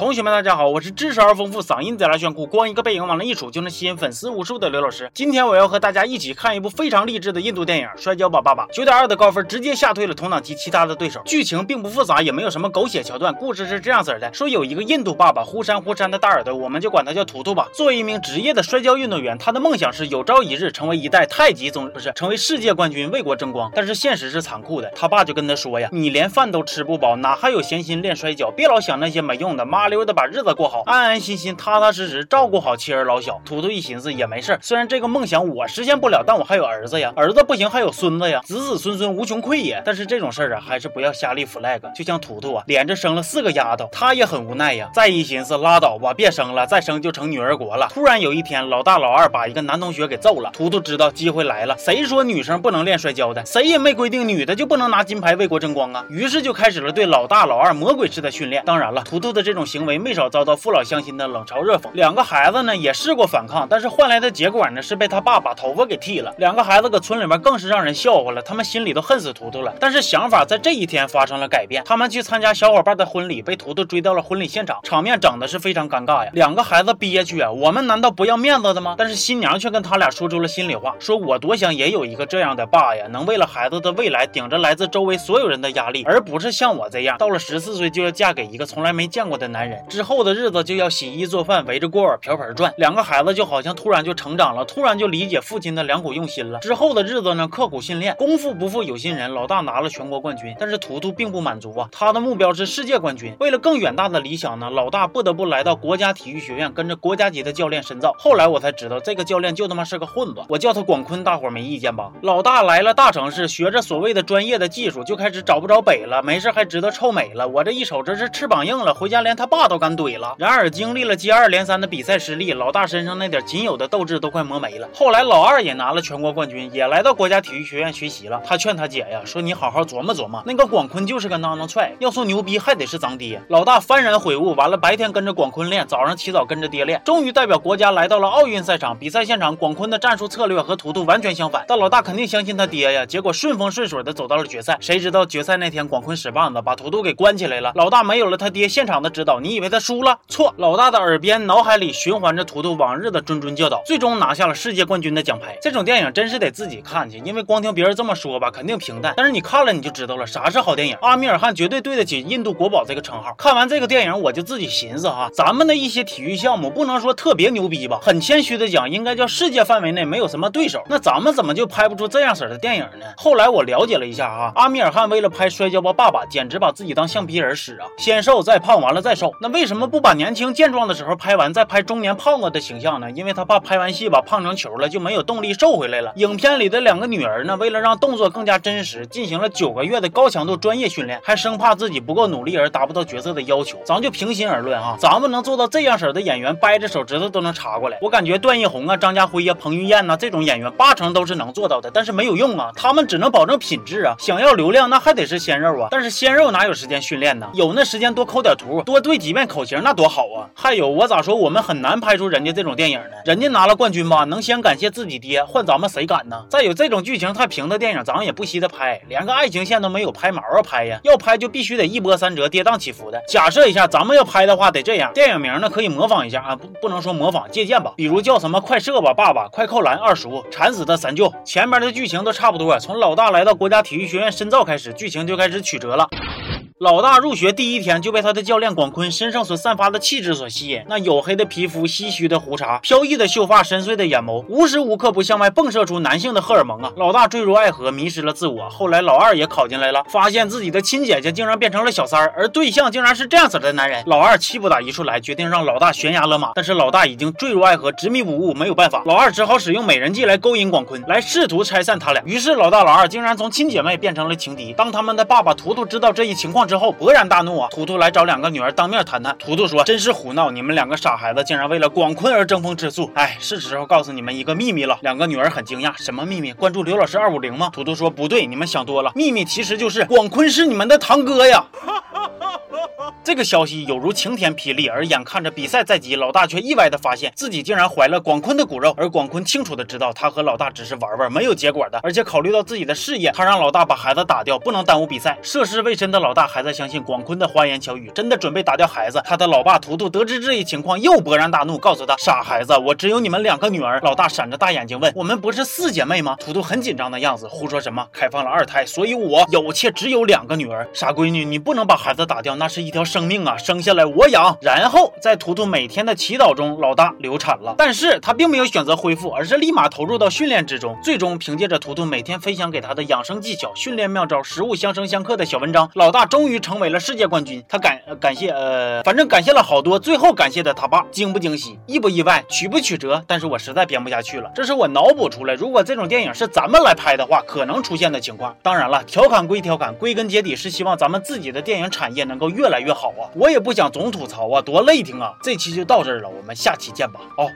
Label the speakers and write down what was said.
Speaker 1: 同学们，大家好，我是知识而丰富、嗓音贼拉炫酷、光一个背影往那一杵就能吸引粉丝无数的刘老师。今天我要和大家一起看一部非常励志的印度电影《摔跤吧，爸爸》。九点二的高分直接吓退了同档期其他的对手。剧情并不复杂，也没有什么狗血桥段。故事是这样子的：说有一个印度爸爸，忽闪忽闪的大耳朵，我们就管他叫图图吧。作为一名职业的摔跤运动员，他的梦想是有朝一日成为一代太极宗，不是成为世界冠军，为国争光。但是现实是残酷的，他爸就跟他说呀：“你连饭都吃不饱，哪还有闲心练摔跤？别老想那些没用的，妈溜的把日子过。”好，安安心心、踏踏实实照顾好妻儿老小。图图一寻思也没事，虽然这个梦想我实现不了，但我还有儿子呀，儿子不行还有孙子呀，子子孙孙无穷匮也。但是这种事儿啊，还是不要瞎立 flag。就像图图啊，连着生了四个丫头，他也很无奈呀。再一寻思，拉倒吧，别生了，再生就成女儿国了。突然有一天，老大老二把一个男同学给揍了，图图知道机会来了。谁说女生不能练摔跤的？谁也没规定女的就不能拿金牌为国争光啊。于是就开始了对老大老二魔鬼式的训练。当然了，图图的这种行行为没少遭到父老乡亲的。冷嘲热讽，两个孩子呢也试过反抗，但是换来的结果呢是被他爸把头发给剃了。两个孩子搁村里面更是让人笑话了，他们心里都恨死图图了。但是想法在这一天发生了改变，他们去参加小伙伴的婚礼，被图图追到了婚礼现场，场面整的是非常尴尬呀。两个孩子憋屈啊，我们难道不要面子的吗？但是新娘却跟他俩说出了心里话，说我多想也有一个这样的爸呀，能为了孩子的未来顶着来自周围所有人的压力，而不是像我这样，到了十四岁就要嫁给一个从来没见过的男人，之后的日子就要洗衣。做饭围着锅碗瓢盆转，两个孩子就好像突然就成长了，突然就理解父亲的良苦用心了。之后的日子呢，刻苦训练，功夫不负有心人，老大拿了全国冠军。但是图图并不满足啊，他的目标是世界冠军。为了更远大的理想呢，老大不得不来到国家体育学院，跟着国家级的教练深造。后来我才知道，这个教练就他妈是个混子，我叫他广坤，大伙儿没意见吧？老大来了大城市，学着所谓的专业的技术，就开始找不着北了。没事还知道臭美了，我这一瞅，这是翅膀硬了，回家连他爸都敢怼了。然而经历了。接二连三的比赛失利，老大身上那点仅有的斗志都快磨没了。后来老二也拿了全国冠军，也来到国家体育学院学习了。他劝他姐呀，说你好好琢磨琢磨，那个广坤就是个孬孬踹，要说牛逼还得是咱爹。老大幡然悔悟，完了白天跟着广坤练，早上起早跟着爹练，终于代表国家来到了奥运赛场。比赛现场，广坤的战术策略和图图完全相反，但老大肯定相信他爹呀。结果顺风顺水的走到了决赛，谁知道决赛那天广坤使棒子把图图给关起来了。老大没有了他爹现场的指导，你以为他输了？错，老大的耳边脑海里。循环着图图往日的谆谆教导，最终拿下了世界冠军的奖牌。这种电影真是得自己看去，因为光听别人这么说吧，肯定平淡。但是你看了你就知道了，啥是好电影。阿米尔汗绝对对得起印度国宝这个称号。看完这个电影，我就自己寻思哈，咱们的一些体育项目不能说特别牛逼吧，很谦虚的讲，应该叫世界范围内没有什么对手。那咱们怎么就拍不出这样式的电影呢？后来我了解了一下哈，阿米尔汗为了拍《摔跤吧，爸爸》，简直把自己当橡皮人使啊，先瘦再胖，完了再瘦。那为什么不把年轻健壮的时候拍完，再拍中年胖子的？形象呢？因为他怕拍完戏吧胖成球了，就没有动力瘦回来了。影片里的两个女儿呢，为了让动作更加真实，进行了九个月的高强度专业训练，还生怕自己不够努力而达不到角色的要求。咱就平心而论哈，咱们能做到这样式的演员，掰着手指头都能查过来。我感觉段奕宏啊、张家辉呀、彭于晏呐这种演员，八成都是能做到的，但是没有用啊，他们只能保证品质啊。想要流量，那还得是鲜肉啊。但是鲜肉哪有时间训练呢？有那时间多抠点图，多对几遍口型，那多好啊。还有我咋说，我们很难拍出人家。这种电影呢，人家拿了冠军吧，能先感谢自己爹，换咱们谁敢呢？再有这种剧情太平的电影，咱们也不稀得拍，连个爱情线都没有，拍毛啊拍呀！要拍就必须得一波三折、跌宕起伏的。假设一下，咱们要拍的话，得这样。电影名呢，可以模仿一下啊，不不能说模仿，借鉴吧。比如叫什么“快射吧，爸爸”“快扣篮，二叔”“馋死的三舅”，前面的剧情都差不多。从老大来到国家体育学院深造开始，剧情就开始曲折了。老大入学第一天就被他的教练广坤身上所散发的气质所吸引，那黝黑的皮肤、唏嘘的胡茬、飘逸的秀发、深邃的眼眸，无时无刻不向外迸射出男性的荷尔蒙啊！老大坠入爱河，迷失了自我。后来老二也考进来了，发现自己的亲姐姐竟然变成了小三儿，而对象竟然是这样子的男人。老二气不打一处来，决定让老大悬崖勒马。但是老大已经坠入爱河，执迷不悟，没有办法。老二只好使用美人计来勾引广坤，来试图拆散他俩。于是老大老二竟然从亲姐妹变成了情敌。当他们的爸爸图图知道这一情况之后，勃然大怒啊。图图来找两个女儿当面谈谈。图图说：“真是胡闹，你们两个傻孩子竟然为了广坤而争风吃醋。哎，是时候告诉你们一个秘密了。”两个女儿很惊讶：“什么秘密？关注刘老师二五零吗？”图图说：“不对，你们想多了。秘密其实就是广坤是你们的堂哥呀。”这个消息有如晴天霹雳，而眼看着比赛在即，老大却意外的发现自己竟然怀了广坤的骨肉，而广坤清楚的知道他和老大只是玩玩，没有结果的，而且考虑到自己的事业，他让老大把孩子打掉，不能耽误比赛。涉世未深的老大还在相信广坤的花言巧语，真的准备打掉孩子。他的老爸图图得知这一情况，又勃然大怒，告诉他：“傻孩子，我只有你们两个女儿。”老大闪着大眼睛问：“我们不是四姐妹吗？”图图很紧张的样子，胡说什么开放了二胎，所以我有且只有两个女儿。傻闺女，你不能把孩子打掉，那是一条生命啊，生下来我养。然后在图图每天的祈祷中，老大流产了，但是他并没有选择恢复，而是立马投入到训练之中。最终凭借着图图每天分享给他的养生技巧、训练妙招、食物相生相克的小文章，老大终于成为了世界冠军。他感感谢呃，反正感谢了好多，最后感谢的他爸，惊不惊喜，意不意外，曲不曲折？但是我实在编不下去了，这是我脑补出来，如果这种电影是咱们来拍的话，可能出现的情况。当然了，调侃归调侃，归根结底是希望咱们自己的电影产业能够越来越好啊！我也不想总吐槽啊，多累挺啊！这期就到这儿了，我们下期见吧，哦。